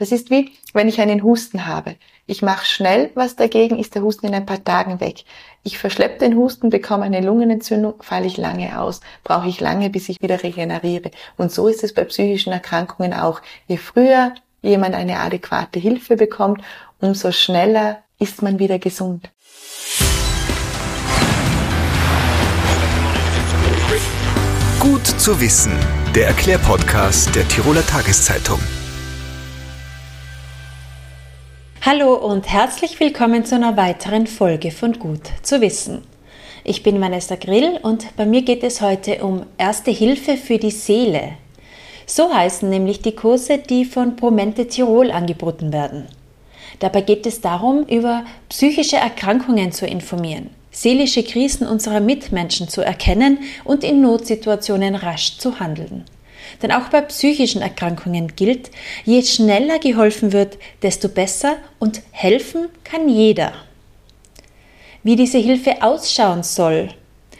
Das ist wie, wenn ich einen Husten habe. Ich mache schnell was dagegen, ist der Husten in ein paar Tagen weg. Ich verschleppe den Husten, bekomme eine Lungenentzündung, falle ich lange aus, brauche ich lange, bis ich wieder regeneriere. Und so ist es bei psychischen Erkrankungen auch. Je früher jemand eine adäquate Hilfe bekommt, umso schneller ist man wieder gesund. Gut zu wissen, der Erklärpodcast der Tiroler Tageszeitung. Hallo und herzlich willkommen zu einer weiteren Folge von Gut zu wissen. Ich bin Vanessa Grill und bei mir geht es heute um Erste Hilfe für die Seele. So heißen nämlich die Kurse, die von Promente Tirol angeboten werden. Dabei geht es darum, über psychische Erkrankungen zu informieren, seelische Krisen unserer Mitmenschen zu erkennen und in Notsituationen rasch zu handeln. Denn auch bei psychischen Erkrankungen gilt, je schneller geholfen wird, desto besser und helfen kann jeder. Wie diese Hilfe ausschauen soll,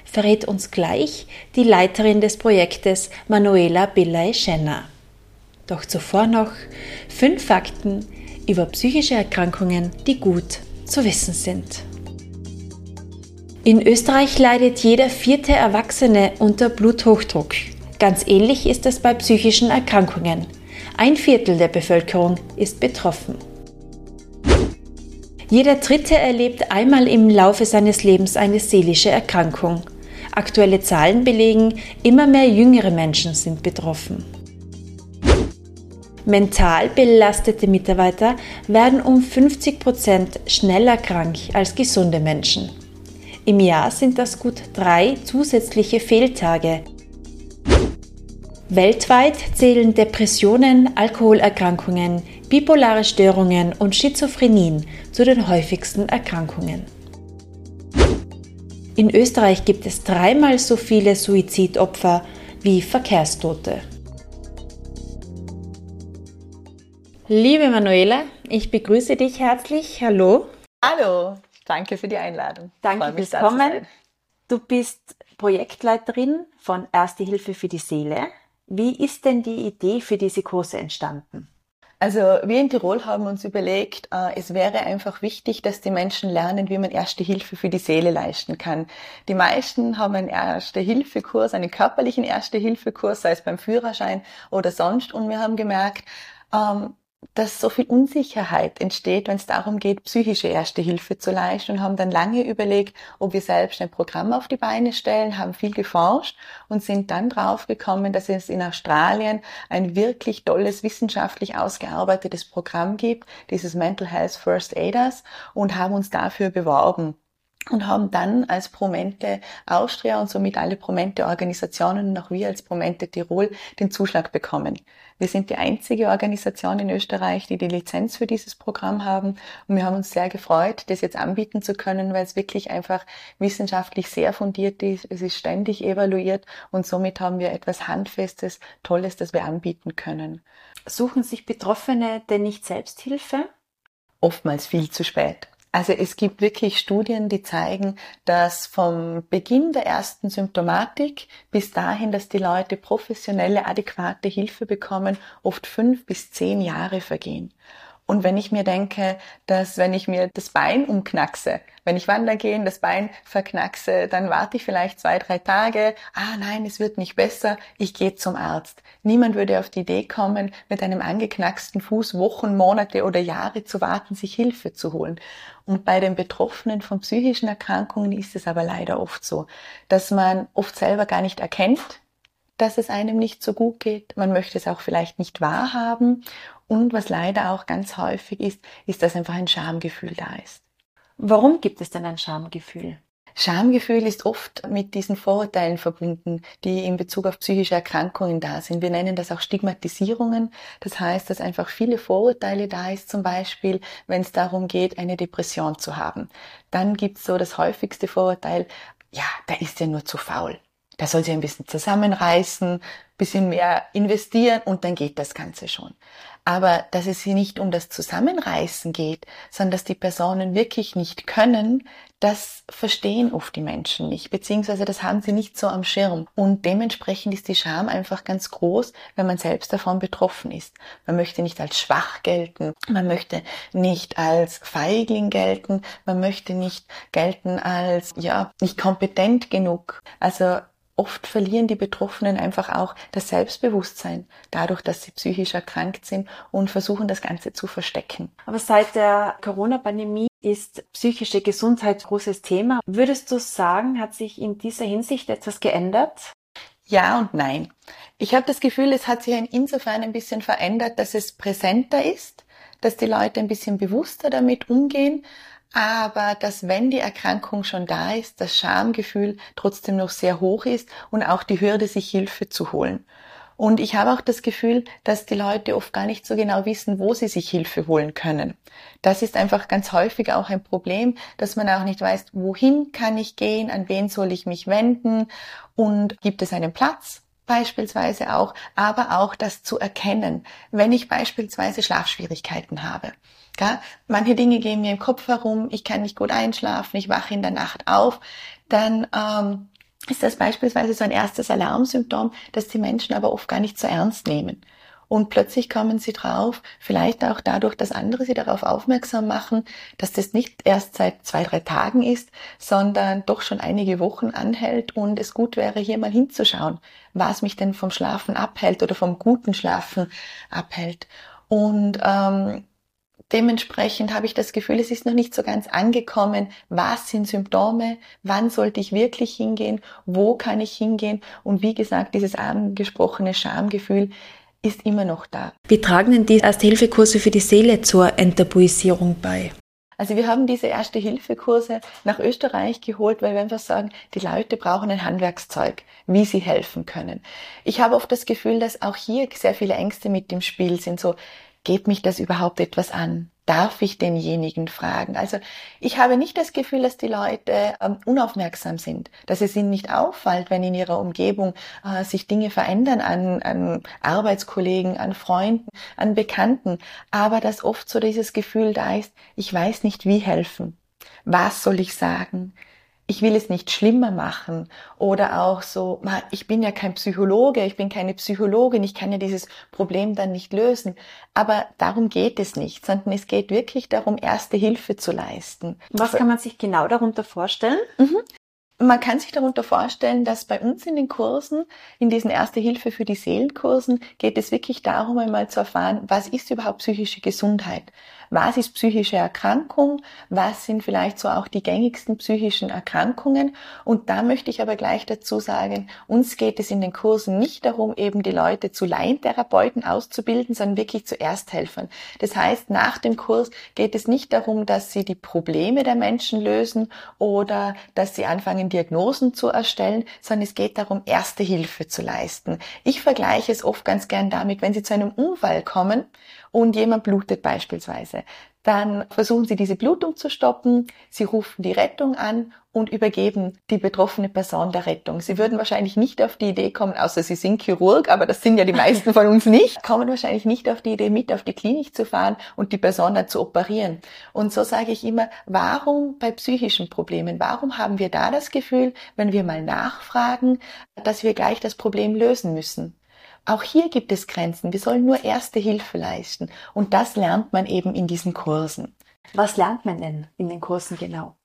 verrät uns gleich die Leiterin des Projektes Manuela Billay-Schenner. Doch zuvor noch fünf Fakten über psychische Erkrankungen, die gut zu wissen sind. In Österreich leidet jeder vierte Erwachsene unter Bluthochdruck. Ganz ähnlich ist es bei psychischen Erkrankungen. Ein Viertel der Bevölkerung ist betroffen. Jeder Dritte erlebt einmal im Laufe seines Lebens eine seelische Erkrankung. Aktuelle Zahlen belegen, immer mehr jüngere Menschen sind betroffen. Mental belastete Mitarbeiter werden um 50 Prozent schneller krank als gesunde Menschen. Im Jahr sind das gut drei zusätzliche Fehltage, Weltweit zählen Depressionen, Alkoholerkrankungen, bipolare Störungen und Schizophrenien zu den häufigsten Erkrankungen. In Österreich gibt es dreimal so viele Suizidopfer wie Verkehrstote. Liebe Manuela, ich begrüße dich herzlich. Hallo. Hallo, danke für die Einladung. Danke fürs Kommen. Du bist Projektleiterin von Erste Hilfe für die Seele. Wie ist denn die Idee für diese Kurse entstanden? Also wir in Tirol haben uns überlegt, äh, es wäre einfach wichtig, dass die Menschen lernen, wie man Erste Hilfe für die Seele leisten kann. Die meisten haben einen Erste-Hilfe-Kurs, einen körperlichen Erste-Hilfe-Kurs, sei es beim Führerschein oder sonst. Und wir haben gemerkt, ähm, dass so viel Unsicherheit entsteht, wenn es darum geht, psychische Erste Hilfe zu leisten und haben dann lange überlegt, ob wir selbst ein Programm auf die Beine stellen, haben viel geforscht und sind dann draufgekommen, dass es in Australien ein wirklich tolles wissenschaftlich ausgearbeitetes Programm gibt, dieses Mental Health First Aiders und haben uns dafür beworben und haben dann als Promente Austria und somit alle Promente Organisationen und auch wir als Promente Tirol den Zuschlag bekommen. Wir sind die einzige Organisation in Österreich, die die Lizenz für dieses Programm haben und wir haben uns sehr gefreut, das jetzt anbieten zu können, weil es wirklich einfach wissenschaftlich sehr fundiert ist, es ist ständig evaluiert und somit haben wir etwas Handfestes, Tolles, das wir anbieten können. Suchen sich Betroffene denn nicht Selbsthilfe? Oftmals viel zu spät. Also es gibt wirklich Studien, die zeigen, dass vom Beginn der ersten Symptomatik bis dahin, dass die Leute professionelle, adäquate Hilfe bekommen, oft fünf bis zehn Jahre vergehen. Und wenn ich mir denke, dass wenn ich mir das Bein umknackse, wenn ich wandern gehe, das Bein verknackse, dann warte ich vielleicht zwei, drei Tage. Ah nein, es wird nicht besser. Ich gehe zum Arzt. Niemand würde auf die Idee kommen, mit einem angeknacksten Fuß Wochen, Monate oder Jahre zu warten, sich Hilfe zu holen. Und bei den Betroffenen von psychischen Erkrankungen ist es aber leider oft so, dass man oft selber gar nicht erkennt, dass es einem nicht so gut geht. Man möchte es auch vielleicht nicht wahrhaben und was leider auch ganz häufig ist, ist, dass einfach ein Schamgefühl da ist. Warum gibt es denn ein Schamgefühl? Schamgefühl ist oft mit diesen Vorurteilen verbunden, die in Bezug auf psychische Erkrankungen da sind. Wir nennen das auch Stigmatisierungen. Das heißt, dass einfach viele Vorurteile da ist, zum Beispiel, wenn es darum geht, eine Depression zu haben. Dann gibt es so das häufigste Vorurteil, ja, der ist ja nur zu faul. Der soll sich ein bisschen zusammenreißen, bisschen mehr investieren und dann geht das Ganze schon. Aber dass es hier nicht um das Zusammenreißen geht, sondern dass die Personen wirklich nicht können, das verstehen oft die Menschen nicht, beziehungsweise das haben sie nicht so am Schirm. Und dementsprechend ist die Scham einfach ganz groß, wenn man selbst davon betroffen ist. Man möchte nicht als schwach gelten, man möchte nicht als Feigling gelten, man möchte nicht gelten als, ja, nicht kompetent genug. Also Oft verlieren die Betroffenen einfach auch das Selbstbewusstsein, dadurch, dass sie psychisch erkrankt sind und versuchen, das Ganze zu verstecken. Aber seit der Corona-Pandemie ist psychische Gesundheit großes Thema. Würdest du sagen, hat sich in dieser Hinsicht etwas geändert? Ja und nein. Ich habe das Gefühl, es hat sich insofern ein bisschen verändert, dass es präsenter ist, dass die Leute ein bisschen bewusster damit umgehen, aber dass wenn die Erkrankung schon da ist, das Schamgefühl trotzdem noch sehr hoch ist und auch die Hürde, sich Hilfe zu holen. Und ich habe auch das Gefühl, dass die Leute oft gar nicht so genau wissen, wo sie sich Hilfe holen können. Das ist einfach ganz häufig auch ein Problem, dass man auch nicht weiß, wohin kann ich gehen, an wen soll ich mich wenden und gibt es einen Platz, beispielsweise auch, aber auch das zu erkennen, wenn ich beispielsweise Schlafschwierigkeiten habe. Ja, manche Dinge gehen mir im Kopf herum, ich kann nicht gut einschlafen, ich wache in der Nacht auf, dann ähm, ist das beispielsweise so ein erstes Alarmsymptom, das die Menschen aber oft gar nicht so ernst nehmen. Und plötzlich kommen sie drauf, vielleicht auch dadurch, dass andere sie darauf aufmerksam machen, dass das nicht erst seit zwei, drei Tagen ist, sondern doch schon einige Wochen anhält und es gut wäre, hier mal hinzuschauen, was mich denn vom Schlafen abhält oder vom guten Schlafen abhält. Und ähm, Dementsprechend habe ich das Gefühl, es ist noch nicht so ganz angekommen. Was sind Symptome? Wann sollte ich wirklich hingehen? Wo kann ich hingehen? Und wie gesagt, dieses angesprochene Schamgefühl ist immer noch da. Wie tragen denn die Erste-Hilfe-Kurse für die Seele zur Enttabuisierung bei? Also wir haben diese Erste-Hilfe-Kurse nach Österreich geholt, weil wir einfach sagen, die Leute brauchen ein Handwerkszeug, wie sie helfen können. Ich habe oft das Gefühl, dass auch hier sehr viele Ängste mit dem Spiel sind. So, geht mich das überhaupt etwas an? Darf ich denjenigen fragen? Also ich habe nicht das Gefühl, dass die Leute ähm, unaufmerksam sind, dass es ihnen nicht auffällt, wenn in ihrer Umgebung äh, sich Dinge verändern an, an Arbeitskollegen, an Freunden, an Bekannten, aber dass oft so dieses Gefühl da ist, ich weiß nicht, wie helfen. Was soll ich sagen? Ich will es nicht schlimmer machen oder auch so, ich bin ja kein Psychologe, ich bin keine Psychologin, ich kann ja dieses Problem dann nicht lösen. Aber darum geht es nicht, sondern es geht wirklich darum, erste Hilfe zu leisten. Was kann man sich genau darunter vorstellen? Mhm. Man kann sich darunter vorstellen, dass bei uns in den Kursen, in diesen Erste Hilfe für die Seelenkursen, geht es wirklich darum, einmal zu erfahren, was ist überhaupt psychische Gesundheit? Was ist psychische Erkrankung? Was sind vielleicht so auch die gängigsten psychischen Erkrankungen? Und da möchte ich aber gleich dazu sagen, uns geht es in den Kursen nicht darum, eben die Leute zu Laientherapeuten auszubilden, sondern wirklich zu Ersthelfern. Das heißt, nach dem Kurs geht es nicht darum, dass sie die Probleme der Menschen lösen oder dass sie anfangen, Diagnosen zu erstellen, sondern es geht darum, erste Hilfe zu leisten. Ich vergleiche es oft ganz gern damit, wenn Sie zu einem Unfall kommen und jemand blutet beispielsweise. Dann versuchen Sie diese Blutung zu stoppen, Sie rufen die Rettung an und übergeben die betroffene Person der Rettung. Sie würden wahrscheinlich nicht auf die Idee kommen, außer Sie sind Chirurg, aber das sind ja die meisten von uns nicht, kommen wahrscheinlich nicht auf die Idee, mit auf die Klinik zu fahren und die Person dann zu operieren. Und so sage ich immer, warum bei psychischen Problemen, warum haben wir da das Gefühl, wenn wir mal nachfragen, dass wir gleich das Problem lösen müssen? Auch hier gibt es Grenzen. Wir sollen nur erste Hilfe leisten. Und das lernt man eben in diesen Kursen. Was lernt man denn in den Kursen genau?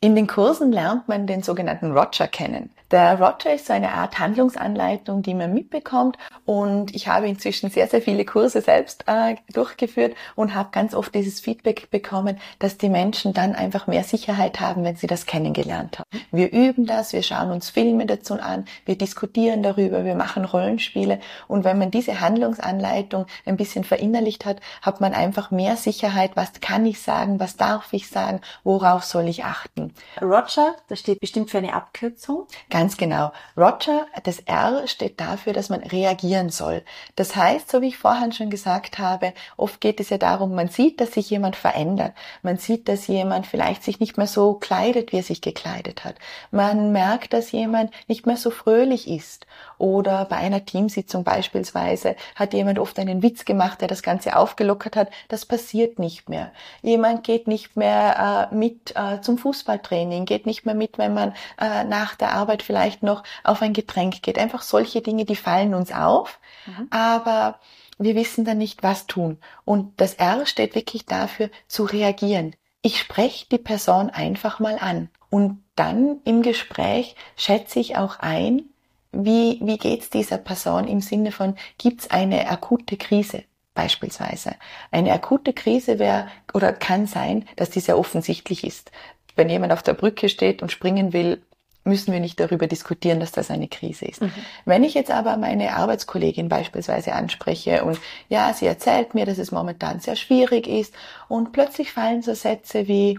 In den Kursen lernt man den sogenannten Roger kennen. Der Roger ist so eine Art Handlungsanleitung, die man mitbekommt und ich habe inzwischen sehr, sehr viele Kurse selbst äh, durchgeführt und habe ganz oft dieses Feedback bekommen, dass die Menschen dann einfach mehr Sicherheit haben, wenn sie das kennengelernt haben. Wir üben das, wir schauen uns Filme dazu an, wir diskutieren darüber, wir machen Rollenspiele und wenn man diese Handlungsanleitung ein bisschen verinnerlicht hat, hat man einfach mehr Sicherheit, was kann ich sagen, was darf ich sagen, worauf soll ich achten. Roger, das steht bestimmt für eine Abkürzung. Ganz genau. Roger, das R steht dafür, dass man reagieren soll. Das heißt, so wie ich vorhin schon gesagt habe, oft geht es ja darum, man sieht, dass sich jemand verändert. Man sieht, dass jemand vielleicht sich nicht mehr so kleidet, wie er sich gekleidet hat. Man merkt, dass jemand nicht mehr so fröhlich ist. Oder bei einer Teamsitzung beispielsweise hat jemand oft einen Witz gemacht, der das Ganze aufgelockert hat. Das passiert nicht mehr. Jemand geht nicht mehr äh, mit äh, zum Fußballtraining, geht nicht mehr mit, wenn man äh, nach der Arbeit vielleicht noch auf ein Getränk geht. Einfach solche Dinge, die fallen uns auf, mhm. aber wir wissen dann nicht, was tun. Und das R steht wirklich dafür, zu reagieren. Ich spreche die Person einfach mal an. Und dann im Gespräch schätze ich auch ein, wie, wie geht's dieser Person im Sinne von, gibt's eine akute Krise? Beispielsweise. Eine akute Krise wäre oder kann sein, dass die sehr offensichtlich ist. Wenn jemand auf der Brücke steht und springen will, müssen wir nicht darüber diskutieren, dass das eine Krise ist. Mhm. Wenn ich jetzt aber meine Arbeitskollegin beispielsweise anspreche und ja, sie erzählt mir, dass es momentan sehr schwierig ist und plötzlich fallen so Sätze wie,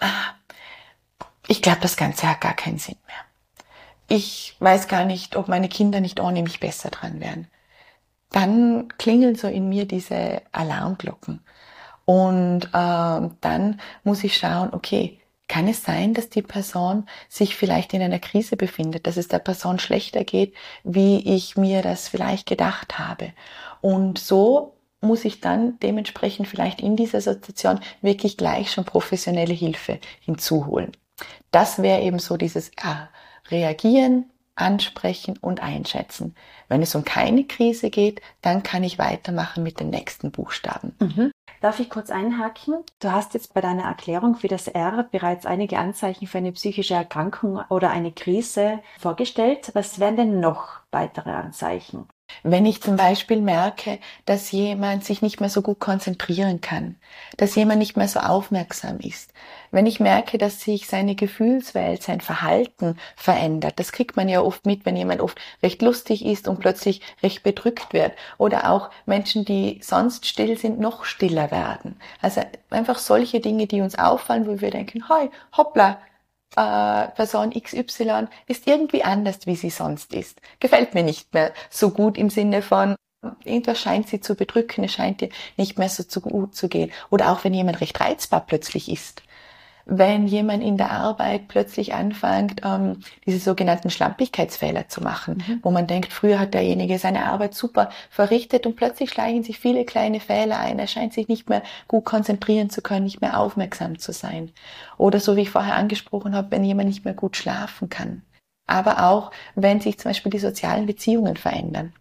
ah, ich glaube, das Ganze hat gar keinen Sinn mehr. Ich weiß gar nicht, ob meine Kinder nicht ohne mich besser dran wären. Dann klingeln so in mir diese Alarmglocken. Und äh, dann muss ich schauen, okay, kann es sein, dass die Person sich vielleicht in einer Krise befindet, dass es der Person schlechter geht, wie ich mir das vielleicht gedacht habe? Und so muss ich dann dementsprechend vielleicht in dieser Situation wirklich gleich schon professionelle Hilfe hinzuholen. Das wäre eben so dieses ah, Reagieren, ansprechen und einschätzen. Wenn es um keine Krise geht, dann kann ich weitermachen mit den nächsten Buchstaben. Mhm. Darf ich kurz einhaken? Du hast jetzt bei deiner Erklärung für das R bereits einige Anzeichen für eine psychische Erkrankung oder eine Krise vorgestellt. Was wären denn noch weitere Anzeichen? Wenn ich zum Beispiel merke, dass jemand sich nicht mehr so gut konzentrieren kann, dass jemand nicht mehr so aufmerksam ist, wenn ich merke, dass sich seine Gefühlswelt, sein Verhalten verändert, das kriegt man ja oft mit, wenn jemand oft recht lustig ist und plötzlich recht bedrückt wird, oder auch Menschen, die sonst still sind, noch stiller werden. Also einfach solche Dinge, die uns auffallen, wo wir denken, hoi, hoppla, äh, Person XY ist irgendwie anders, wie sie sonst ist. Gefällt mir nicht mehr so gut im Sinne von, irgendwas scheint sie zu bedrücken, es scheint ihr nicht mehr so zu gut zu gehen. Oder auch wenn jemand recht reizbar plötzlich ist wenn jemand in der Arbeit plötzlich anfängt, ähm, diese sogenannten Schlampigkeitsfehler zu machen, mhm. wo man denkt, früher hat derjenige seine Arbeit super verrichtet und plötzlich schleichen sich viele kleine Fehler ein. Er scheint sich nicht mehr gut konzentrieren zu können, nicht mehr aufmerksam zu sein. Oder so wie ich vorher angesprochen habe, wenn jemand nicht mehr gut schlafen kann. Aber auch, wenn sich zum Beispiel die sozialen Beziehungen verändern.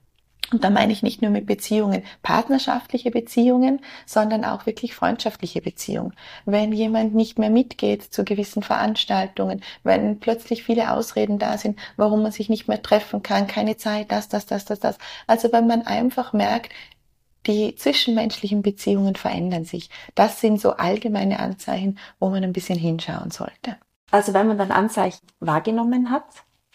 Und da meine ich nicht nur mit Beziehungen partnerschaftliche Beziehungen, sondern auch wirklich freundschaftliche Beziehungen. Wenn jemand nicht mehr mitgeht zu gewissen Veranstaltungen, wenn plötzlich viele Ausreden da sind, warum man sich nicht mehr treffen kann, keine Zeit, das, das, das, das, das. Also wenn man einfach merkt, die zwischenmenschlichen Beziehungen verändern sich. Das sind so allgemeine Anzeichen, wo man ein bisschen hinschauen sollte. Also wenn man dann Anzeichen wahrgenommen hat,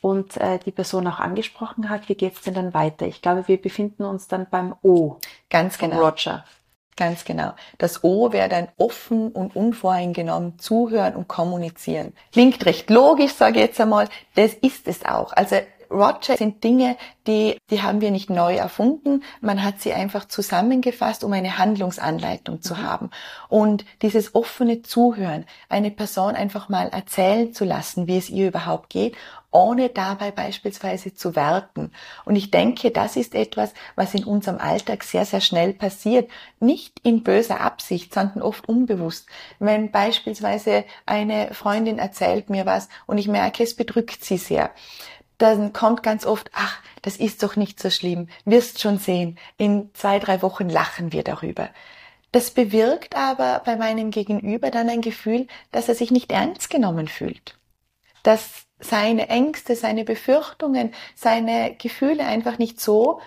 und äh, die Person auch angesprochen hat, wie geht's denn dann weiter? Ich glaube, wir befinden uns dann beim O. Ganz genau. Roger. Ganz genau. Das O wäre dann offen und unvoreingenommen zuhören und kommunizieren. Klingt recht logisch, sage ich jetzt einmal. Das ist es auch. Also Roger sind Dinge, die, die haben wir nicht neu erfunden. Man hat sie einfach zusammengefasst, um eine Handlungsanleitung zu mhm. haben. Und dieses offene Zuhören, eine Person einfach mal erzählen zu lassen, wie es ihr überhaupt geht, ohne dabei beispielsweise zu werten. Und ich denke, das ist etwas, was in unserem Alltag sehr, sehr schnell passiert. Nicht in böser Absicht, sondern oft unbewusst. Wenn beispielsweise eine Freundin erzählt mir was und ich merke, es bedrückt sie sehr dann kommt ganz oft, ach, das ist doch nicht so schlimm, wirst schon sehen, in zwei, drei Wochen lachen wir darüber. Das bewirkt aber bei meinem Gegenüber dann ein Gefühl, dass er sich nicht ernst genommen fühlt. Dass seine Ängste, seine Befürchtungen, seine Gefühle einfach nicht so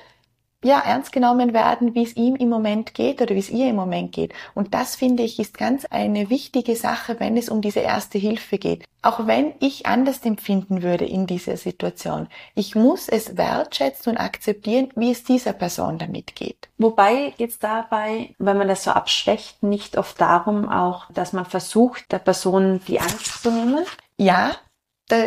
ja, ernst genommen werden, wie es ihm im Moment geht oder wie es ihr im Moment geht. Und das finde ich ist ganz eine wichtige Sache, wenn es um diese erste Hilfe geht. Auch wenn ich anders empfinden würde in dieser Situation. Ich muss es wertschätzen und akzeptieren, wie es dieser Person damit geht. Wobei geht es dabei, wenn man das so abschwächt, nicht oft darum auch, dass man versucht, der Person die Angst zu nehmen? Ja,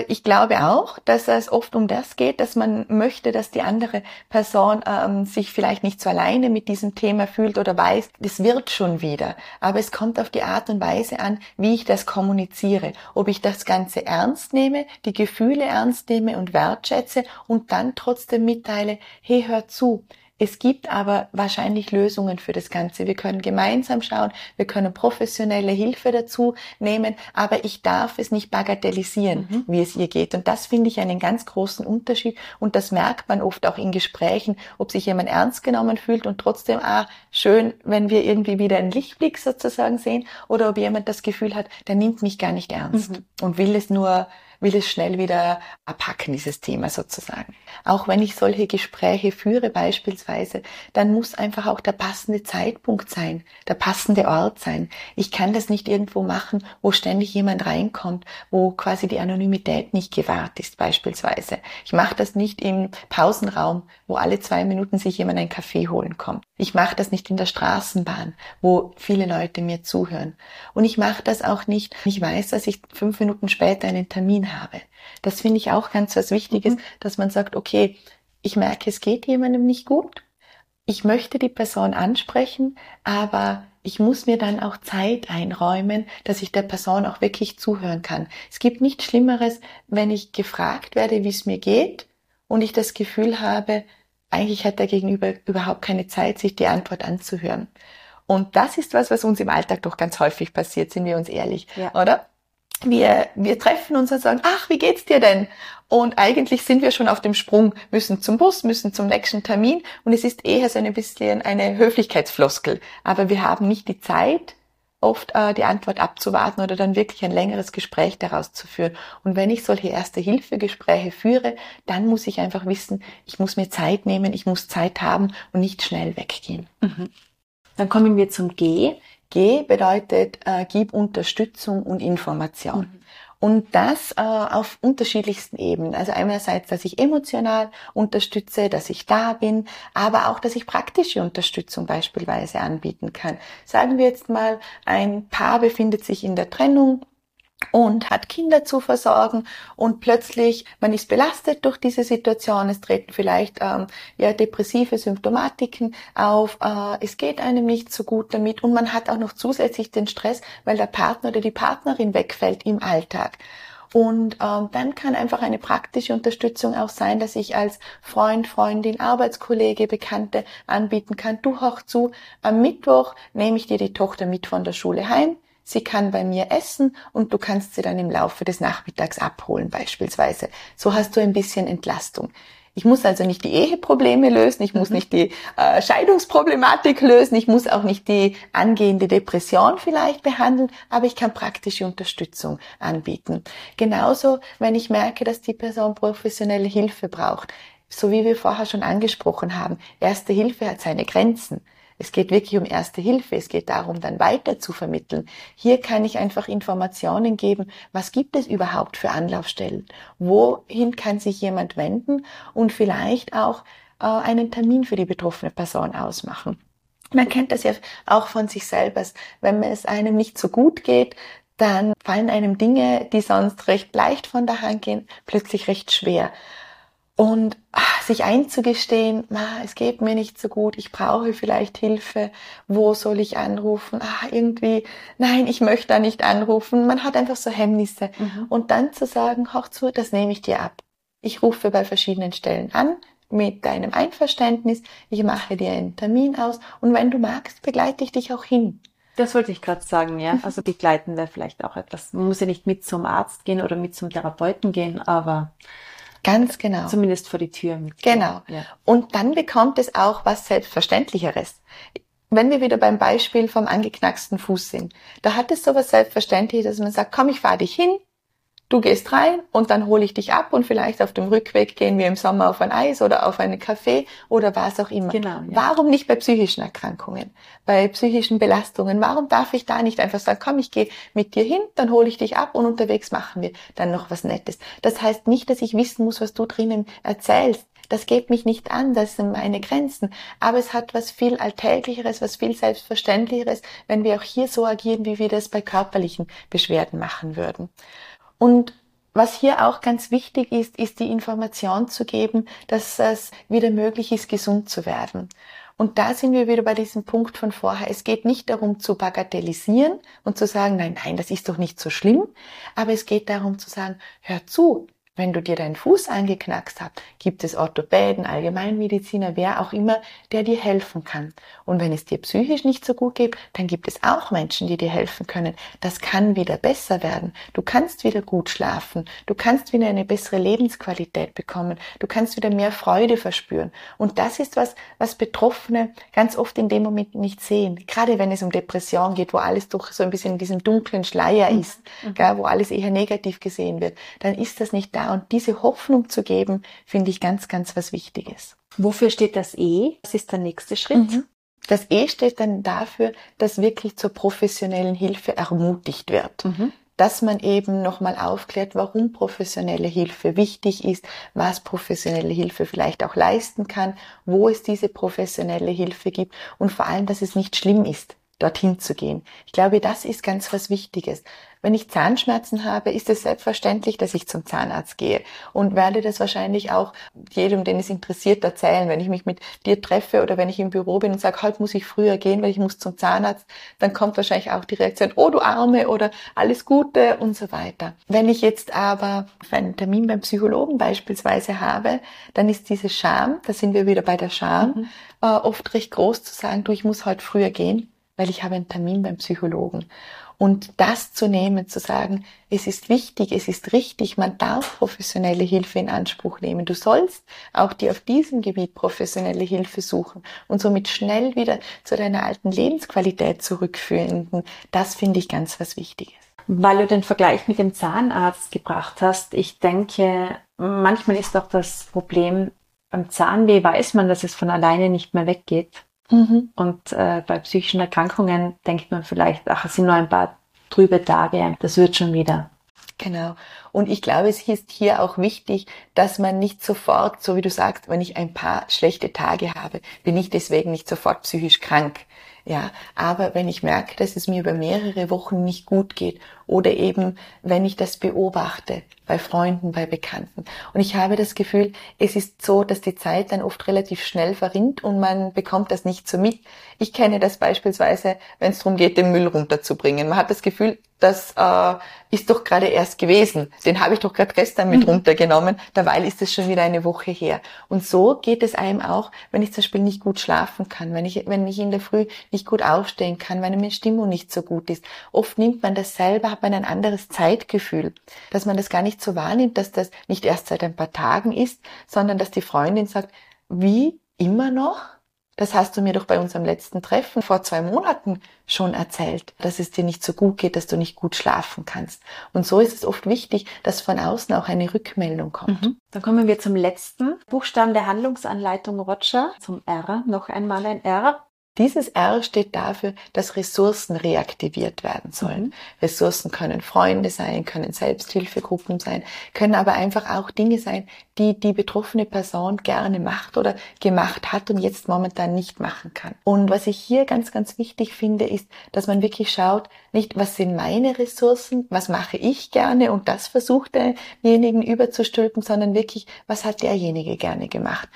ich glaube auch, dass es oft um das geht, dass man möchte, dass die andere Person ähm, sich vielleicht nicht so alleine mit diesem Thema fühlt oder weiß, das wird schon wieder. Aber es kommt auf die Art und Weise an, wie ich das kommuniziere. Ob ich das Ganze ernst nehme, die Gefühle ernst nehme und wertschätze und dann trotzdem mitteile, hey, hör zu, es gibt aber wahrscheinlich Lösungen für das Ganze. Wir können gemeinsam schauen, wir können professionelle Hilfe dazu nehmen, aber ich darf es nicht bagatellisieren, mhm. wie es ihr geht. Und das finde ich einen ganz großen Unterschied und das merkt man oft auch in Gesprächen, ob sich jemand ernst genommen fühlt und trotzdem, ah, schön, wenn wir irgendwie wieder einen Lichtblick sozusagen sehen oder ob jemand das Gefühl hat, der nimmt mich gar nicht ernst mhm. und will es nur will es schnell wieder abhacken, dieses Thema sozusagen. Auch wenn ich solche Gespräche führe beispielsweise, dann muss einfach auch der passende Zeitpunkt sein, der passende Ort sein. Ich kann das nicht irgendwo machen, wo ständig jemand reinkommt, wo quasi die Anonymität nicht gewahrt ist beispielsweise. Ich mache das nicht im Pausenraum, wo alle zwei Minuten sich jemand einen Kaffee holen kommt. Ich mache das nicht in der Straßenbahn, wo viele Leute mir zuhören. Und ich mache das auch nicht, ich weiß, dass ich fünf Minuten später einen Termin habe. Das finde ich auch ganz was Wichtiges, mhm. dass man sagt, okay, ich merke, es geht jemandem nicht gut. Ich möchte die Person ansprechen, aber ich muss mir dann auch Zeit einräumen, dass ich der Person auch wirklich zuhören kann. Es gibt nichts Schlimmeres, wenn ich gefragt werde, wie es mir geht und ich das Gefühl habe, eigentlich hat der Gegenüber überhaupt keine Zeit, sich die Antwort anzuhören. Und das ist was, was uns im Alltag doch ganz häufig passiert, sind wir uns ehrlich, ja. oder? Wir, wir treffen uns und sagen, ach, wie geht's dir denn? Und eigentlich sind wir schon auf dem Sprung, müssen zum Bus, müssen zum nächsten Termin und es ist eher so ein bisschen eine Höflichkeitsfloskel. Aber wir haben nicht die Zeit, oft äh, die Antwort abzuwarten oder dann wirklich ein längeres Gespräch daraus zu führen. Und wenn ich solche Erste-Hilfe-Gespräche führe, dann muss ich einfach wissen, ich muss mir Zeit nehmen, ich muss Zeit haben und nicht schnell weggehen. Mhm. Dann kommen wir zum G. G bedeutet, äh, gib Unterstützung und Information. Mhm. Und das äh, auf unterschiedlichsten Ebenen. Also einerseits, dass ich emotional unterstütze, dass ich da bin, aber auch, dass ich praktische Unterstützung beispielsweise anbieten kann. Sagen wir jetzt mal, ein Paar befindet sich in der Trennung und hat Kinder zu versorgen. Und plötzlich man ist belastet durch diese Situation. Es treten vielleicht ähm, ja depressive Symptomatiken auf. Äh, es geht einem nicht so gut damit. Und man hat auch noch zusätzlich den Stress weil der Partner oder die Partnerin wegfällt im Alltag. Und ähm, dann kann einfach eine praktische Unterstützung auch sein, dass ich als Freund, Freundin, Arbeitskollege, Bekannte anbieten kann. Du hoch zu, am Mittwoch nehme ich dir die Tochter mit von der Schule heim sie kann bei mir essen und du kannst sie dann im Laufe des Nachmittags abholen beispielsweise. So hast du ein bisschen Entlastung. Ich muss also nicht die Eheprobleme lösen, ich muss mhm. nicht die äh, Scheidungsproblematik lösen, ich muss auch nicht die angehende Depression vielleicht behandeln, aber ich kann praktische Unterstützung anbieten. Genauso, wenn ich merke, dass die Person professionelle Hilfe braucht. So wie wir vorher schon angesprochen haben, erste Hilfe hat seine Grenzen. Es geht wirklich um erste Hilfe. Es geht darum, dann weiter zu vermitteln. Hier kann ich einfach Informationen geben. Was gibt es überhaupt für Anlaufstellen? Wohin kann sich jemand wenden? Und vielleicht auch äh, einen Termin für die betroffene Person ausmachen. Man kennt das ja auch von sich selber. Wenn es einem nicht so gut geht, dann fallen einem Dinge, die sonst recht leicht von der Hand gehen, plötzlich recht schwer. Und ach, sich einzugestehen, ah, es geht mir nicht so gut, ich brauche vielleicht Hilfe, wo soll ich anrufen? Ah, irgendwie, nein, ich möchte da nicht anrufen. Man hat einfach so Hemmnisse. Mhm. Und dann zu sagen, hoch zu, das nehme ich dir ab. Ich rufe bei verschiedenen Stellen an, mit deinem Einverständnis, ich mache dir einen Termin aus und wenn du magst, begleite ich dich auch hin. Das wollte ich gerade sagen, ja. Also begleiten wäre vielleicht auch etwas. Man muss ja nicht mit zum Arzt gehen oder mit zum Therapeuten gehen, aber Ganz genau. Zumindest vor die Tür mit. Genau. Ja. Und dann bekommt es auch was Selbstverständlicheres. Wenn wir wieder beim Beispiel vom angeknacksten Fuß sind, da hat es so was Selbstverständliches, dass man sagt, komm, ich fahre dich hin, Du gehst rein und dann hole ich dich ab und vielleicht auf dem Rückweg gehen wir im Sommer auf ein Eis oder auf einen Café oder was auch immer. Genau, ja. Warum nicht bei psychischen Erkrankungen, bei psychischen Belastungen? Warum darf ich da nicht einfach sagen, komm, ich gehe mit dir hin, dann hole ich dich ab und unterwegs machen wir dann noch was Nettes. Das heißt nicht, dass ich wissen muss, was du drinnen erzählst. Das geht mich nicht an, das sind meine Grenzen. Aber es hat was viel Alltäglicheres, was viel Selbstverständlicheres, wenn wir auch hier so agieren, wie wir das bei körperlichen Beschwerden machen würden. Und was hier auch ganz wichtig ist, ist die Information zu geben, dass es wieder möglich ist, gesund zu werden. Und da sind wir wieder bei diesem Punkt von vorher. Es geht nicht darum zu bagatellisieren und zu sagen, nein, nein, das ist doch nicht so schlimm. Aber es geht darum zu sagen, hör zu, wenn du dir deinen Fuß angeknackst hast, gibt es Orthopäden, Allgemeinmediziner, wer auch immer, der dir helfen kann. Und wenn es dir psychisch nicht so gut geht, dann gibt es auch Menschen, die dir helfen können. Das kann wieder besser werden. Du kannst wieder gut schlafen. Du kannst wieder eine bessere Lebensqualität bekommen. Du kannst wieder mehr Freude verspüren. Und das ist was, was Betroffene ganz oft in dem Moment nicht sehen. Gerade wenn es um Depression geht, wo alles doch so ein bisschen in diesem dunklen Schleier mhm. ist, mhm. wo alles eher negativ gesehen wird, dann ist das nicht da und diese Hoffnung zu geben, finde ich ganz, ganz was Wichtiges. Wofür steht das E? Was ist der nächste Schritt? Mhm. Das E steht dann dafür, dass wirklich zur professionellen Hilfe ermutigt wird. Mhm. Dass man eben nochmal aufklärt, warum professionelle Hilfe wichtig ist, was professionelle Hilfe vielleicht auch leisten kann, wo es diese professionelle Hilfe gibt und vor allem, dass es nicht schlimm ist, dorthin zu gehen. Ich glaube, das ist ganz was Wichtiges. Wenn ich Zahnschmerzen habe, ist es selbstverständlich, dass ich zum Zahnarzt gehe und werde das wahrscheinlich auch jedem, den es interessiert, erzählen. Wenn ich mich mit dir treffe oder wenn ich im Büro bin und sage, heute muss ich früher gehen, weil ich muss zum Zahnarzt, dann kommt wahrscheinlich auch die Reaktion, oh du Arme oder alles Gute und so weiter. Wenn ich jetzt aber einen Termin beim Psychologen beispielsweise habe, dann ist diese Scham, da sind wir wieder bei der Scham, mhm. äh, oft recht groß zu sagen, du, ich muss heute früher gehen weil ich habe einen Termin beim Psychologen. Und das zu nehmen, zu sagen, es ist wichtig, es ist richtig, man darf professionelle Hilfe in Anspruch nehmen. Du sollst auch dir auf diesem Gebiet professionelle Hilfe suchen und somit schnell wieder zu deiner alten Lebensqualität zurückfinden. Das finde ich ganz was Wichtiges. Weil du den Vergleich mit dem Zahnarzt gebracht hast, ich denke, manchmal ist auch das Problem, beim Zahnweh weiß man, dass es von alleine nicht mehr weggeht. Mhm. Und äh, bei psychischen Erkrankungen denkt man vielleicht, ach, es sind nur ein paar trübe Tage, das wird schon wieder. Genau. Und ich glaube, es ist hier auch wichtig, dass man nicht sofort, so wie du sagst, wenn ich ein paar schlechte Tage habe, bin ich deswegen nicht sofort psychisch krank. Ja, aber wenn ich merke, dass es mir über mehrere Wochen nicht gut geht oder eben, wenn ich das beobachte bei Freunden, bei Bekannten und ich habe das Gefühl, es ist so, dass die Zeit dann oft relativ schnell verrinnt und man bekommt das nicht so mit. Ich kenne das beispielsweise, wenn es darum geht, den Müll runterzubringen. Man hat das Gefühl, das äh, ist doch gerade erst gewesen. Den habe ich doch gerade gestern mit mhm. runtergenommen. Dabei ist es schon wieder eine Woche her. Und so geht es einem auch, wenn ich zum Beispiel nicht gut schlafen kann, wenn ich, wenn ich in der Früh nicht gut aufstehen kann, wenn meine Stimmung nicht so gut ist. Oft nimmt man das selber, hat man ein anderes Zeitgefühl, dass man das gar nicht so wahrnimmt, dass das nicht erst seit ein paar Tagen ist, sondern dass die Freundin sagt, wie immer noch? Das hast du mir doch bei unserem letzten Treffen vor zwei Monaten schon erzählt, dass es dir nicht so gut geht, dass du nicht gut schlafen kannst. Und so ist es oft wichtig, dass von außen auch eine Rückmeldung kommt. Mhm. Dann kommen wir zum letzten Buchstaben der Handlungsanleitung Roger, zum R. Noch einmal ein R. Dieses R steht dafür, dass Ressourcen reaktiviert werden sollen. Mhm. Ressourcen können Freunde sein, können Selbsthilfegruppen sein, können aber einfach auch Dinge sein, die die betroffene Person gerne macht oder gemacht hat und jetzt momentan nicht machen kann. Und was ich hier ganz, ganz wichtig finde, ist, dass man wirklich schaut, nicht was sind meine Ressourcen, was mache ich gerne und das versucht derjenigen überzustülpen, sondern wirklich, was hat derjenige gerne gemacht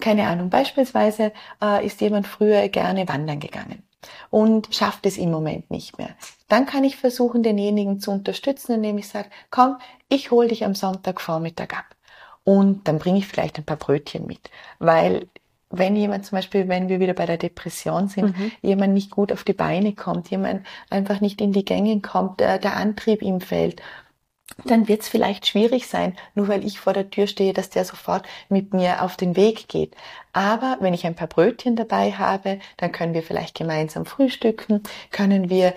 keine Ahnung, beispielsweise äh, ist jemand früher gerne wandern gegangen und schafft es im Moment nicht mehr. Dann kann ich versuchen, denjenigen zu unterstützen, indem ich sage, komm, ich hol dich am Sonntagvormittag ab. Und dann bringe ich vielleicht ein paar Brötchen mit, weil wenn jemand zum Beispiel, wenn wir wieder bei der Depression sind, mhm. jemand nicht gut auf die Beine kommt, jemand einfach nicht in die Gänge kommt, der, der Antrieb ihm fällt dann wird es vielleicht schwierig sein, nur weil ich vor der Tür stehe, dass der sofort mit mir auf den Weg geht. Aber wenn ich ein paar Brötchen dabei habe, dann können wir vielleicht gemeinsam frühstücken, können wir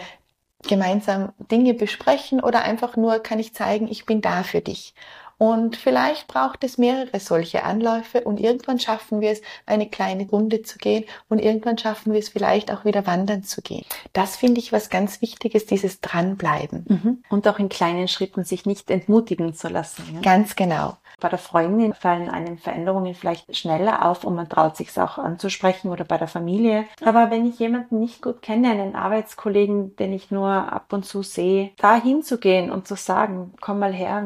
gemeinsam Dinge besprechen oder einfach nur kann ich zeigen, ich bin da für dich. Und vielleicht braucht es mehrere solche Anläufe und irgendwann schaffen wir es, eine kleine Runde zu gehen und irgendwann schaffen wir es vielleicht auch wieder wandern zu gehen. Das finde ich was ganz Wichtiges, dieses Dranbleiben. Mhm. Und auch in kleinen Schritten sich nicht entmutigen zu lassen. Ja? Ganz genau. Bei der Freundin fallen einem Veränderungen vielleicht schneller auf und man traut sich es auch anzusprechen oder bei der Familie. Aber wenn ich jemanden nicht gut kenne, einen Arbeitskollegen, den ich nur ab und zu sehe, da hinzugehen und zu sagen, komm mal her,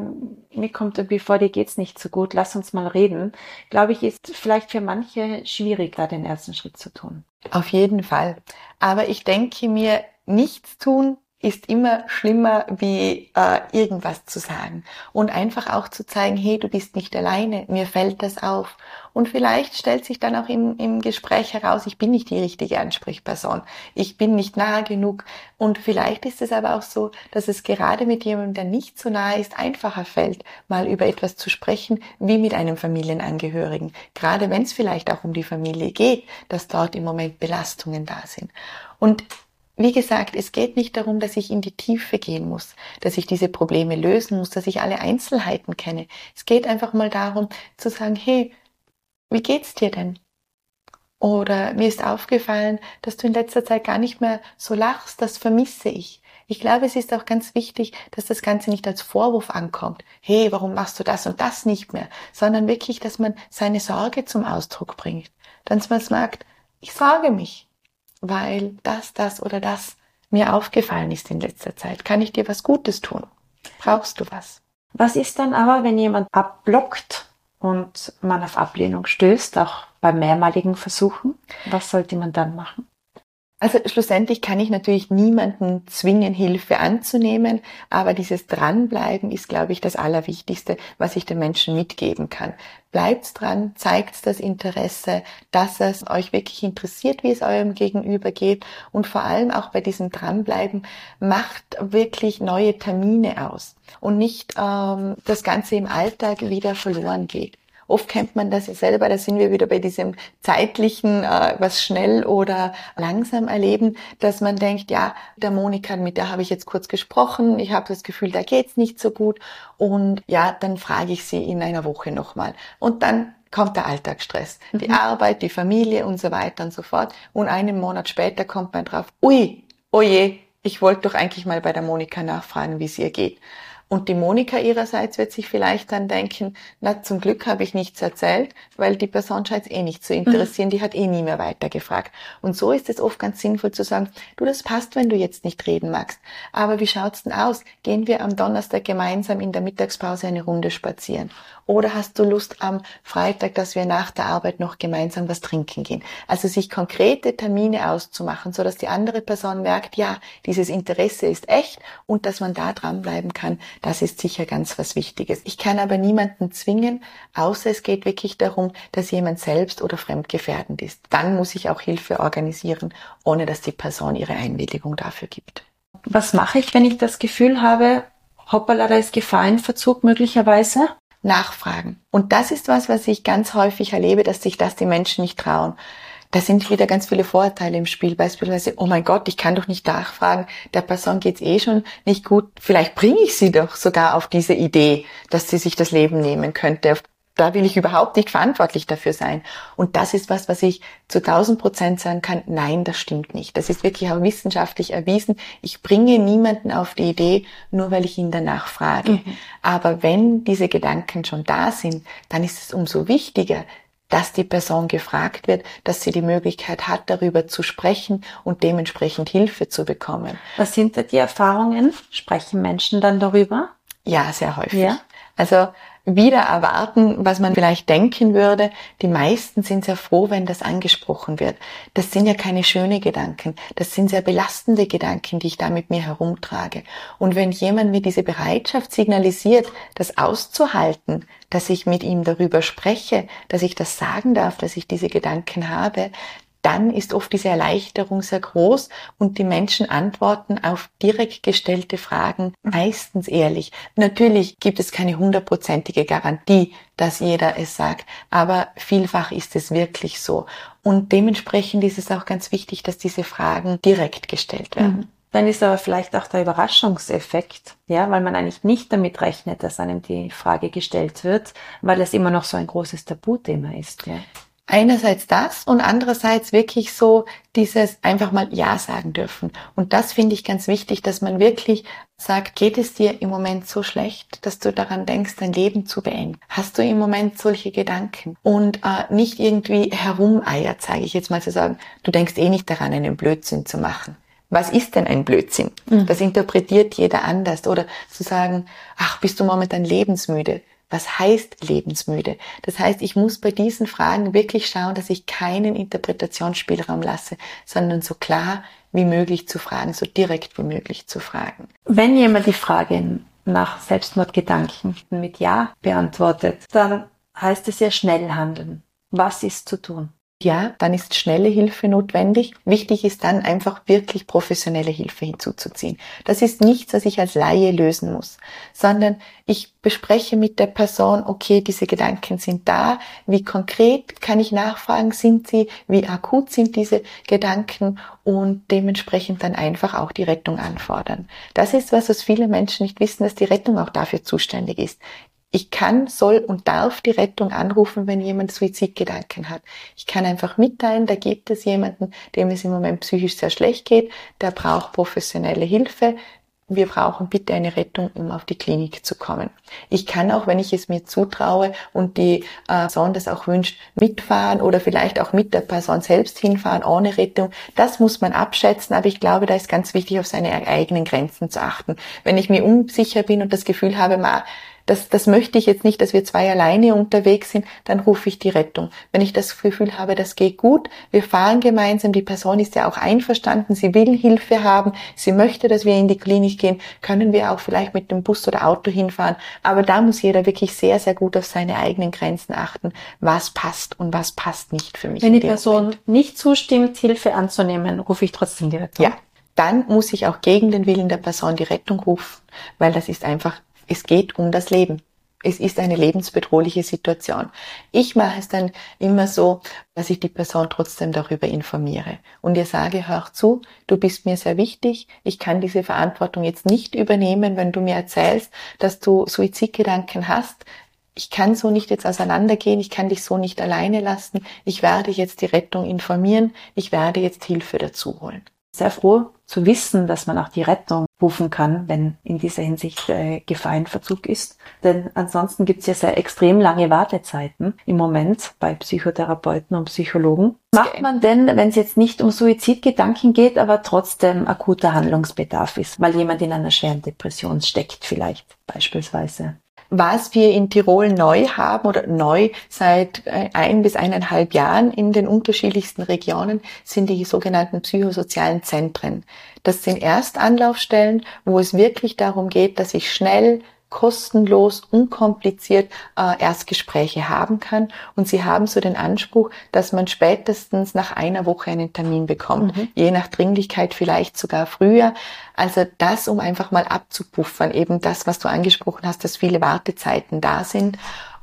mir kommt irgendwie vor, dir geht's nicht so gut, lass uns mal reden, glaube ich, ist vielleicht für manche schwieriger, den ersten Schritt zu tun. Auf jeden Fall. Aber ich denke mir, nichts tun ist immer schlimmer, wie äh, irgendwas zu sagen. Und einfach auch zu zeigen, hey, du bist nicht alleine, mir fällt das auf. Und vielleicht stellt sich dann auch im, im Gespräch heraus, ich bin nicht die richtige Ansprechperson, ich bin nicht nahe genug. Und vielleicht ist es aber auch so, dass es gerade mit jemandem, der nicht so nahe ist, einfacher fällt, mal über etwas zu sprechen, wie mit einem Familienangehörigen. Gerade wenn es vielleicht auch um die Familie geht, dass dort im Moment Belastungen da sind. Und wie gesagt, es geht nicht darum, dass ich in die Tiefe gehen muss, dass ich diese Probleme lösen muss, dass ich alle Einzelheiten kenne. Es geht einfach mal darum zu sagen, hey, wie geht's dir denn? Oder mir ist aufgefallen, dass du in letzter Zeit gar nicht mehr so lachst, das vermisse ich. Ich glaube, es ist auch ganz wichtig, dass das Ganze nicht als Vorwurf ankommt. Hey, warum machst du das und das nicht mehr? Sondern wirklich, dass man seine Sorge zum Ausdruck bringt. Dass man sagt, ich sorge mich weil das, das oder das mir aufgefallen ist in letzter Zeit. Kann ich dir was Gutes tun? Brauchst du was? Was ist dann aber, wenn jemand abblockt und man auf Ablehnung stößt, auch bei mehrmaligen Versuchen? Was sollte man dann machen? Also schlussendlich kann ich natürlich niemanden zwingen, Hilfe anzunehmen, aber dieses Dranbleiben ist, glaube ich, das Allerwichtigste, was ich den Menschen mitgeben kann. Bleibt dran, zeigt das Interesse, dass es euch wirklich interessiert, wie es eurem Gegenüber geht und vor allem auch bei diesem Dranbleiben macht wirklich neue Termine aus und nicht ähm, das Ganze im Alltag wieder verloren geht. Oft kennt man das ja selber, da sind wir wieder bei diesem zeitlichen, äh, was schnell oder langsam erleben, dass man denkt, ja, der Monika, mit der habe ich jetzt kurz gesprochen, ich habe das Gefühl, da geht's nicht so gut und ja, dann frage ich sie in einer Woche nochmal. Und dann kommt der Alltagsstress, mhm. die Arbeit, die Familie und so weiter und so fort. Und einen Monat später kommt man drauf, ui, oje, ich wollte doch eigentlich mal bei der Monika nachfragen, wie es ihr geht. Und die Monika ihrerseits wird sich vielleicht dann denken, na, zum Glück habe ich nichts erzählt, weil die Person scheint es eh nicht zu interessieren, mhm. die hat eh nie mehr weitergefragt. Und so ist es oft ganz sinnvoll zu sagen, du, das passt, wenn du jetzt nicht reden magst. Aber wie schaut's denn aus? Gehen wir am Donnerstag gemeinsam in der Mittagspause eine Runde spazieren? Oder hast du Lust am Freitag, dass wir nach der Arbeit noch gemeinsam was trinken gehen? Also sich konkrete Termine auszumachen, so dass die andere Person merkt, ja, dieses Interesse ist echt und dass man da dranbleiben kann, das ist sicher ganz was Wichtiges. Ich kann aber niemanden zwingen, außer es geht wirklich darum, dass jemand selbst oder fremdgefährdend ist. Dann muss ich auch Hilfe organisieren, ohne dass die Person ihre Einwilligung dafür gibt. Was mache ich, wenn ich das Gefühl habe, hoppala, da ist Gefahr in Verzug möglicherweise? nachfragen. Und das ist was, was ich ganz häufig erlebe, dass sich das die Menschen nicht trauen. Da sind wieder ganz viele Vorurteile im Spiel. Beispielsweise, oh mein Gott, ich kann doch nicht nachfragen, der Person geht's eh schon nicht gut. Vielleicht bringe ich sie doch sogar auf diese Idee, dass sie sich das Leben nehmen könnte, da will ich überhaupt nicht verantwortlich dafür sein. Und das ist was, was ich zu 1000 Prozent sagen kann, nein, das stimmt nicht. Das ist wirklich auch wissenschaftlich erwiesen. Ich bringe niemanden auf die Idee, nur weil ich ihn danach frage. Mhm. Aber wenn diese Gedanken schon da sind, dann ist es umso wichtiger, dass die Person gefragt wird, dass sie die Möglichkeit hat, darüber zu sprechen und dementsprechend Hilfe zu bekommen. Was sind da die Erfahrungen? Sprechen Menschen dann darüber? Ja, sehr häufig. Ja? Also wieder erwarten, was man vielleicht denken würde. Die meisten sind sehr froh, wenn das angesprochen wird. Das sind ja keine schönen Gedanken. Das sind sehr belastende Gedanken, die ich da mit mir herumtrage. Und wenn jemand mir diese Bereitschaft signalisiert, das auszuhalten, dass ich mit ihm darüber spreche, dass ich das sagen darf, dass ich diese Gedanken habe, dann ist oft diese Erleichterung sehr groß und die Menschen antworten auf direkt gestellte Fragen meistens ehrlich. Natürlich gibt es keine hundertprozentige Garantie, dass jeder es sagt, aber vielfach ist es wirklich so. Und dementsprechend ist es auch ganz wichtig, dass diese Fragen direkt gestellt werden. Dann ist aber vielleicht auch der Überraschungseffekt, ja, weil man eigentlich nicht damit rechnet, dass einem die Frage gestellt wird, weil es immer noch so ein großes Tabuthema ist, ja. Einerseits das und andererseits wirklich so dieses einfach mal Ja sagen dürfen. Und das finde ich ganz wichtig, dass man wirklich sagt, geht es dir im Moment so schlecht, dass du daran denkst, dein Leben zu beenden? Hast du im Moment solche Gedanken? Und äh, nicht irgendwie herumeiert, sage ich jetzt mal zu sagen, du denkst eh nicht daran, einen Blödsinn zu machen. Was ist denn ein Blödsinn? Mhm. Das interpretiert jeder anders. Oder zu sagen, ach, bist du momentan lebensmüde? Was heißt lebensmüde? Das heißt, ich muss bei diesen Fragen wirklich schauen, dass ich keinen Interpretationsspielraum lasse, sondern so klar wie möglich zu fragen, so direkt wie möglich zu fragen. Wenn jemand die Frage nach Selbstmordgedanken mit Ja beantwortet, dann heißt es ja schnell handeln. Was ist zu tun? Ja, dann ist schnelle Hilfe notwendig. Wichtig ist dann einfach wirklich professionelle Hilfe hinzuzuziehen. Das ist nichts, was ich als Laie lösen muss, sondern ich bespreche mit der Person, okay, diese Gedanken sind da, wie konkret kann ich nachfragen, sind sie, wie akut sind diese Gedanken und dementsprechend dann einfach auch die Rettung anfordern. Das ist was, was viele Menschen nicht wissen, dass die Rettung auch dafür zuständig ist. Ich kann, soll und darf die Rettung anrufen, wenn jemand Suizidgedanken hat. Ich kann einfach mitteilen, da gibt es jemanden, dem es im Moment psychisch sehr schlecht geht, der braucht professionelle Hilfe. Wir brauchen bitte eine Rettung, um auf die Klinik zu kommen. Ich kann auch, wenn ich es mir zutraue und die äh, Person das auch wünscht, mitfahren oder vielleicht auch mit der Person selbst hinfahren ohne Rettung. Das muss man abschätzen, aber ich glaube, da ist ganz wichtig, auf seine eigenen Grenzen zu achten. Wenn ich mir unsicher bin und das Gefühl habe, ma, das, das möchte ich jetzt nicht, dass wir zwei alleine unterwegs sind, dann rufe ich die Rettung. Wenn ich das Gefühl habe, das geht gut, wir fahren gemeinsam, die Person ist ja auch einverstanden, sie will Hilfe haben, sie möchte, dass wir in die Klinik gehen, können wir auch vielleicht mit dem Bus oder Auto hinfahren. Aber da muss jeder wirklich sehr, sehr gut auf seine eigenen Grenzen achten, was passt und was passt nicht für mich. Wenn die Person Moment. nicht zustimmt, Hilfe anzunehmen, rufe ich trotzdem die Rettung. Ja, dann muss ich auch gegen den Willen der Person die Rettung rufen, weil das ist einfach es geht um das Leben. Es ist eine lebensbedrohliche Situation. Ich mache es dann immer so, dass ich die Person trotzdem darüber informiere und ihr sage, hör zu, du bist mir sehr wichtig, ich kann diese Verantwortung jetzt nicht übernehmen, wenn du mir erzählst, dass du Suizidgedanken hast. Ich kann so nicht jetzt auseinandergehen, ich kann dich so nicht alleine lassen, ich werde jetzt die Rettung informieren, ich werde jetzt Hilfe dazu holen sehr froh zu wissen, dass man auch die Rettung rufen kann, wenn in dieser Hinsicht äh, Gefahr in Verzug ist. Denn ansonsten gibt es ja sehr extrem lange Wartezeiten im Moment bei Psychotherapeuten und Psychologen. Was macht man denn, wenn es jetzt nicht um Suizidgedanken geht, aber trotzdem akuter Handlungsbedarf ist, weil jemand in einer schweren Depression steckt vielleicht beispielsweise? Was wir in Tirol neu haben oder neu seit äh, ein bis eineinhalb Jahren in den unterschiedlichsten Regionen sind die sogenannten psychosozialen Zentren. Das sind Erstanlaufstellen, wo es wirklich darum geht, dass ich schnell kostenlos, unkompliziert äh, Erstgespräche haben kann. Und sie haben so den Anspruch, dass man spätestens nach einer Woche einen Termin bekommt, mhm. je nach Dringlichkeit vielleicht sogar früher. Also das, um einfach mal abzupuffern, eben das, was du angesprochen hast, dass viele Wartezeiten da sind.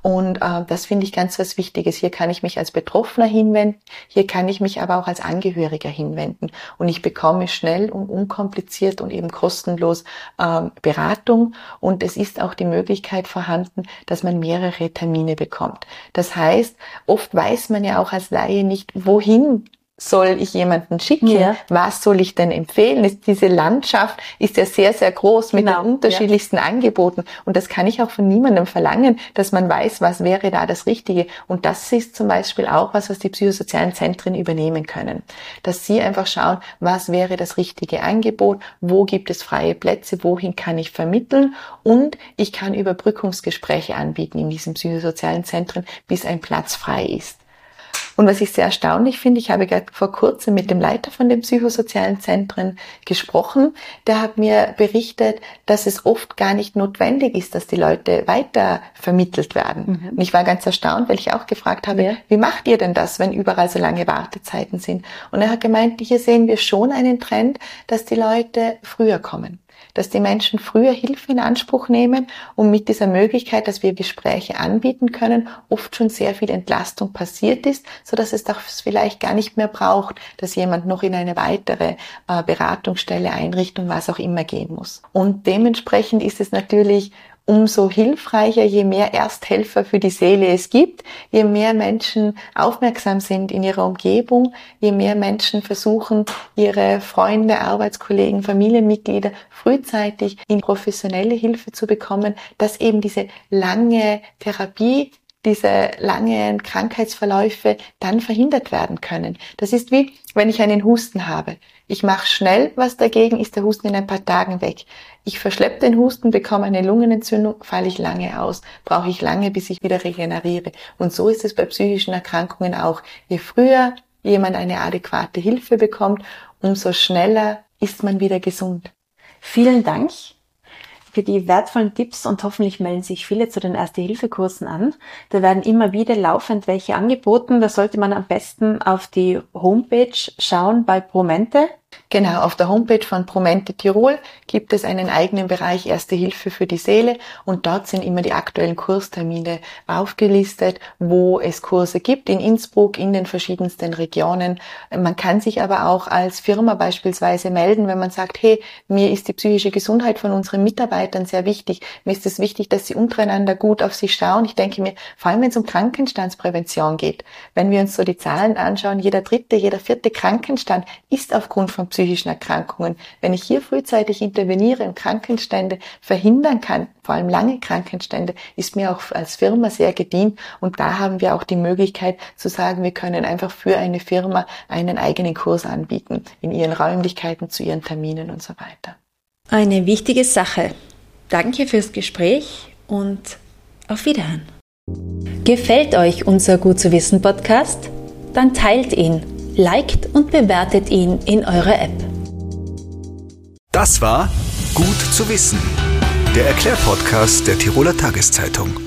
Und äh, das finde ich ganz was Wichtiges. Hier kann ich mich als Betroffener hinwenden, hier kann ich mich aber auch als Angehöriger hinwenden. Und ich bekomme schnell und unkompliziert und eben kostenlos äh, Beratung. Und es ist auch die Möglichkeit vorhanden, dass man mehrere Termine bekommt. Das heißt, oft weiß man ja auch als Laie nicht, wohin soll ich jemanden schicken? Ja. Was soll ich denn empfehlen? Diese Landschaft ist ja sehr, sehr groß mit genau, den unterschiedlichsten ja. Angeboten. Und das kann ich auch von niemandem verlangen, dass man weiß, was wäre da das Richtige. Und das ist zum Beispiel auch was, was die psychosozialen Zentren übernehmen können. Dass sie einfach schauen, was wäre das richtige Angebot? Wo gibt es freie Plätze? Wohin kann ich vermitteln? Und ich kann Überbrückungsgespräche anbieten in diesen psychosozialen Zentren, bis ein Platz frei ist. Und was ich sehr erstaunlich finde, ich habe gerade vor kurzem mit dem Leiter von den psychosozialen Zentren gesprochen. Der hat mir berichtet, dass es oft gar nicht notwendig ist, dass die Leute weiter vermittelt werden. Mhm. Und ich war ganz erstaunt, weil ich auch gefragt habe, ja. wie macht ihr denn das, wenn überall so lange Wartezeiten sind? Und er hat gemeint, hier sehen wir schon einen Trend, dass die Leute früher kommen dass die Menschen früher Hilfe in Anspruch nehmen und mit dieser Möglichkeit, dass wir Gespräche anbieten können, oft schon sehr viel Entlastung passiert ist, so dass es das vielleicht gar nicht mehr braucht, dass jemand noch in eine weitere äh, Beratungsstelle, Einrichtung, was auch immer gehen muss. Und dementsprechend ist es natürlich umso hilfreicher, je mehr Ersthelfer für die Seele es gibt, je mehr Menschen aufmerksam sind in ihrer Umgebung, je mehr Menschen versuchen, ihre Freunde, Arbeitskollegen, Familienmitglieder frühzeitig in professionelle Hilfe zu bekommen, dass eben diese lange Therapie diese langen Krankheitsverläufe dann verhindert werden können. Das ist wie, wenn ich einen Husten habe. Ich mache schnell was dagegen, ist der Husten in ein paar Tagen weg. Ich verschleppe den Husten, bekomme eine Lungenentzündung, falle ich lange aus, brauche ich lange, bis ich wieder regeneriere. Und so ist es bei psychischen Erkrankungen auch. Je früher jemand eine adäquate Hilfe bekommt, umso schneller ist man wieder gesund. Vielen Dank für die wertvollen Tipps und hoffentlich melden sich viele zu den Erste-Hilfe-Kursen an. Da werden immer wieder laufend welche angeboten. Da sollte man am besten auf die Homepage schauen bei Promente. Genau, auf der Homepage von Promente Tirol gibt es einen eigenen Bereich Erste Hilfe für die Seele und dort sind immer die aktuellen Kurstermine aufgelistet, wo es Kurse gibt in Innsbruck, in den verschiedensten Regionen. Man kann sich aber auch als Firma beispielsweise melden, wenn man sagt, hey, mir ist die psychische Gesundheit von unseren Mitarbeitern sehr wichtig. Mir ist es wichtig, dass sie untereinander gut auf sich schauen. Ich denke mir, vor allem wenn es um Krankenstandsprävention geht, wenn wir uns so die Zahlen anschauen, jeder dritte, jeder vierte Krankenstand ist aufgrund von psychischen Erkrankungen. Wenn ich hier frühzeitig interveniere und Krankenstände verhindern kann, vor allem lange Krankenstände, ist mir auch als Firma sehr gedient. Und da haben wir auch die Möglichkeit zu sagen, wir können einfach für eine Firma einen eigenen Kurs anbieten, in ihren Räumlichkeiten, zu ihren Terminen und so weiter. Eine wichtige Sache. Danke fürs Gespräch und auf Wiederhören. Gefällt euch unser Gut zu wissen Podcast? Dann teilt ihn liked und bewertet ihn in eurer App. Das war Gut zu wissen, der Erklärpodcast der Tiroler Tageszeitung.